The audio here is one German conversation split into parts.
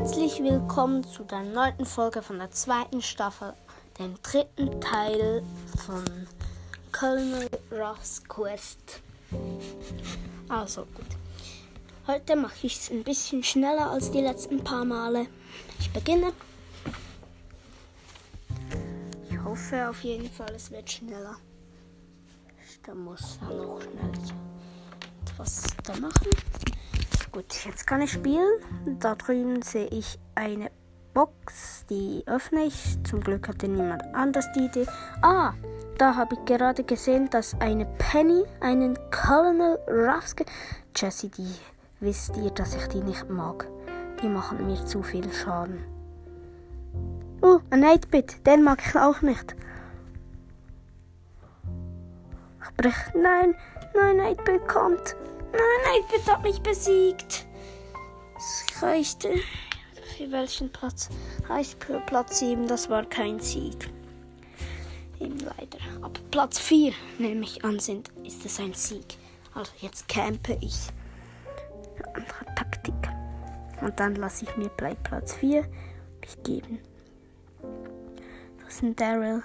Herzlich willkommen zu der neunten Folge von der zweiten Staffel, dem dritten Teil von Colonel Ross Quest. Also gut. Heute mache ich es ein bisschen schneller als die letzten paar Male. Ich beginne. Ich hoffe auf jeden Fall, es wird schneller. Da muss er noch schnell etwas da machen. Gut, jetzt kann ich spielen. Da drüben sehe ich eine Box, die öffne ich. Zum Glück hatte niemand anders die Idee. Ah, da habe ich gerade gesehen, dass eine Penny einen Colonel Ruffs. Jessie, die wisst ihr, dass ich die nicht mag. Die machen mir zu viel Schaden. Oh, ein 8-Bit, den mag ich auch nicht. Ich brech. Nein, nein, 8-Bit kommt. Nein, 8-Bit hat mich besiegt. Es reichte. Für welchen Platz? Heißt Platz 7, das war kein Sieg. Eben leider. Ab Platz 4, nehme ich an, sind, ist es ein Sieg. Also jetzt campe ich. Andere Taktik. Und dann lasse ich mir Platz 4 geben. Das ein Daryl.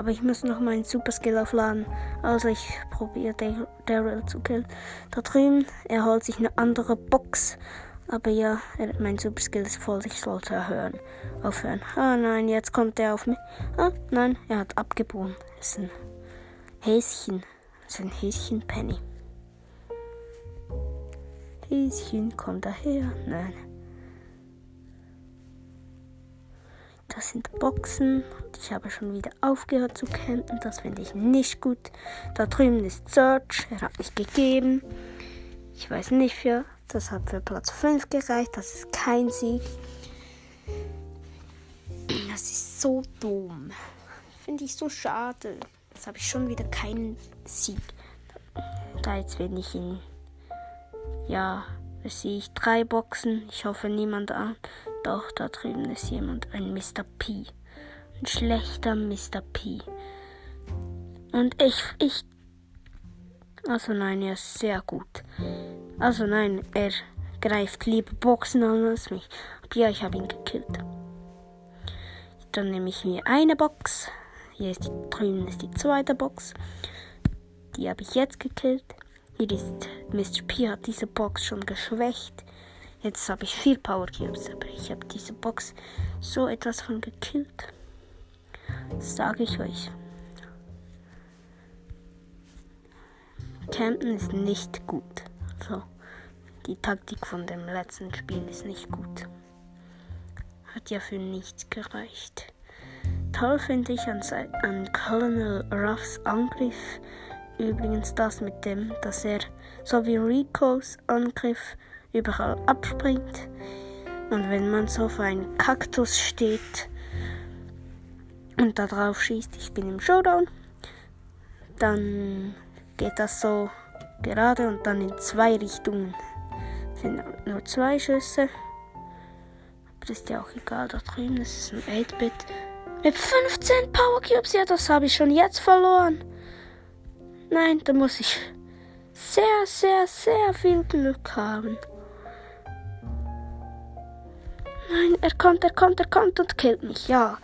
Aber ich muss noch meinen Super Skill aufladen. Also ich probiere Daryl zu killen. Da drüben, er holt sich eine andere Box. Aber ja, mein Super Skill ist voll. Ich sollte erhören. Aufhören. Ah nein, jetzt kommt er auf mich. Ah nein, er hat abgebogen. Ist ein Häschen. Ist ein Häschen Penny. Häschen, komm daher. Nein. Das sind Boxen. Ich habe schon wieder aufgehört zu campen. Das finde ich nicht gut. Da drüben ist Search. Er hat mich gegeben. Ich weiß nicht für. Das hat für Platz 5 gereicht. Das ist kein Sieg. Das ist so dumm. Finde ich so schade. Jetzt habe ich schon wieder keinen Sieg. Da jetzt bin ich in. Ja, sehe ich drei Boxen. Ich hoffe niemand an. Doch, da drüben ist jemand, ein Mr. P. Ein schlechter Mr. P. Und ich, ich. Also nein, er ist sehr gut. Also nein, er greift lieber Boxen an als mich. Ja, ich habe ihn gekillt. Dann nehme ich mir eine Box. Hier ist die, drüben ist die zweite Box. Die habe ich jetzt gekillt. Hier ist Mr. P hat diese Box schon geschwächt. Jetzt habe ich vier Power Cubes, aber ich habe diese Box so etwas von gekillt. Sage ich euch. Campen ist nicht gut. So, die Taktik von dem letzten Spiel ist nicht gut. Hat ja für nichts gereicht. Toll finde ich an, an Colonel Ruffs Angriff übrigens das mit dem, dass er so wie Ricos Angriff überall abspringt. Und wenn man so auf einen Kaktus steht und da drauf schießt, ich bin im Showdown, dann geht das so gerade und dann in zwei Richtungen. Es sind nur zwei Schüsse. Aber das ist ja auch egal, da drüben das ist ein 8-Bit. Mit 15 Power Cubes, ja, das habe ich schon jetzt verloren. Nein, da muss ich sehr, sehr, sehr viel Glück haben. Nein, er kommt, er kommt, er kommt und killt mich. Ja,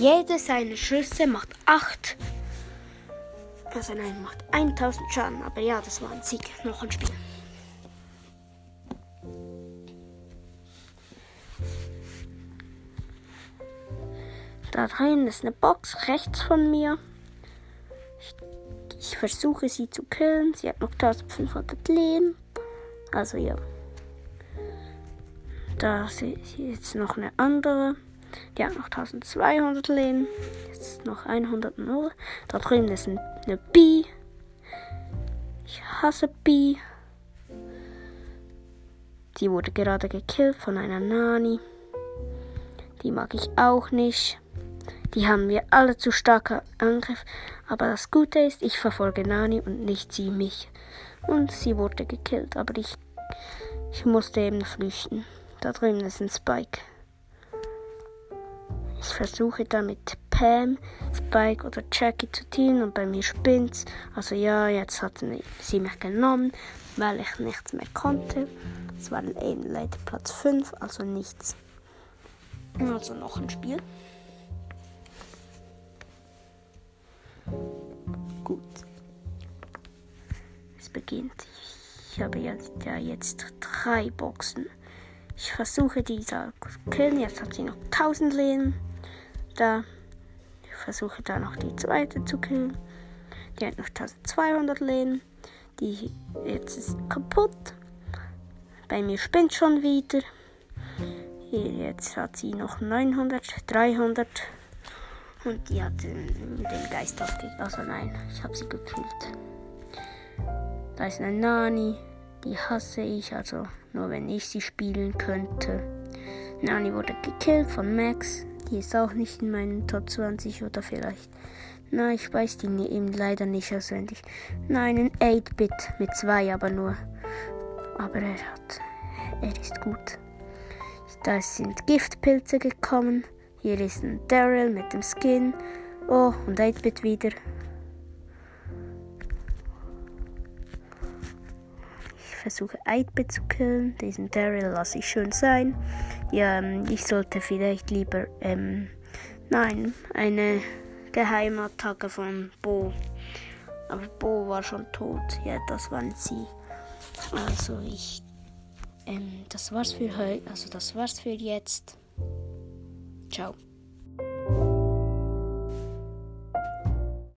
jede seiner Schüsse macht 8. Also nein, macht 1000 Schaden. Aber ja, das war ein Sieg. Noch ein Spiel. Da drüben ist eine Box rechts von mir. Ich versuche sie zu killen. Sie hat noch 1500 Leben. Also ja. Da ist jetzt noch eine andere. Die hat noch 1200 Leben. Jetzt noch 100 Null. Da drüben ist eine B. Ich hasse B. Die wurde gerade gekillt von einer Nani. Die mag ich auch nicht. Die haben wir alle zu starker Angriff. Aber das Gute ist, ich verfolge Nani und nicht sie mich. Und sie wurde gekillt, aber ich, ich musste eben flüchten. Da drüben ist ein Spike. Ich versuche damit Pam, Spike oder Jackie zu teamen und bei mir spinnt's. Also ja, jetzt hat sie mich genommen, weil ich nichts mehr konnte. Es war eben leider Platz 5, also nichts. Also noch ein Spiel. Gut. Es beginnt. Ich habe jetzt, ja jetzt drei Boxen. Ich versuche diese zu killen. Jetzt hat sie noch 1000 Leben. Da. Ich versuche da noch die zweite zu killen. Die hat noch 1200 Leben. Die jetzt ist kaputt. Bei mir spinnt schon wieder. Hier jetzt hat sie noch 900, 300. Und die hat den, den Geist aufgegeben. Also nein, ich habe sie gekillt. Da ist eine Nani. Die hasse ich, also nur wenn ich sie spielen könnte. Nani wurde gekillt von Max. Die ist auch nicht in meinen Top 20 oder vielleicht. Nein, ich weiß die eben leider nicht auswendig. Nein, ein 8-Bit mit zwei aber nur. Aber er hat. Er ist gut. Da sind Giftpilze gekommen. Hier ist ein Daryl mit dem Skin. Oh, und 8-Bit wieder. Versuche 8-Bit zu killen. Diesen Daryl lasse ich schön sein. Ja, ähm, ich sollte vielleicht lieber, ähm, nein, eine Geheimattacke von Bo. Aber Bo war schon tot. Ja, das waren sie. Also ich, ähm, das war's für heute. Also das war's für jetzt. Ciao.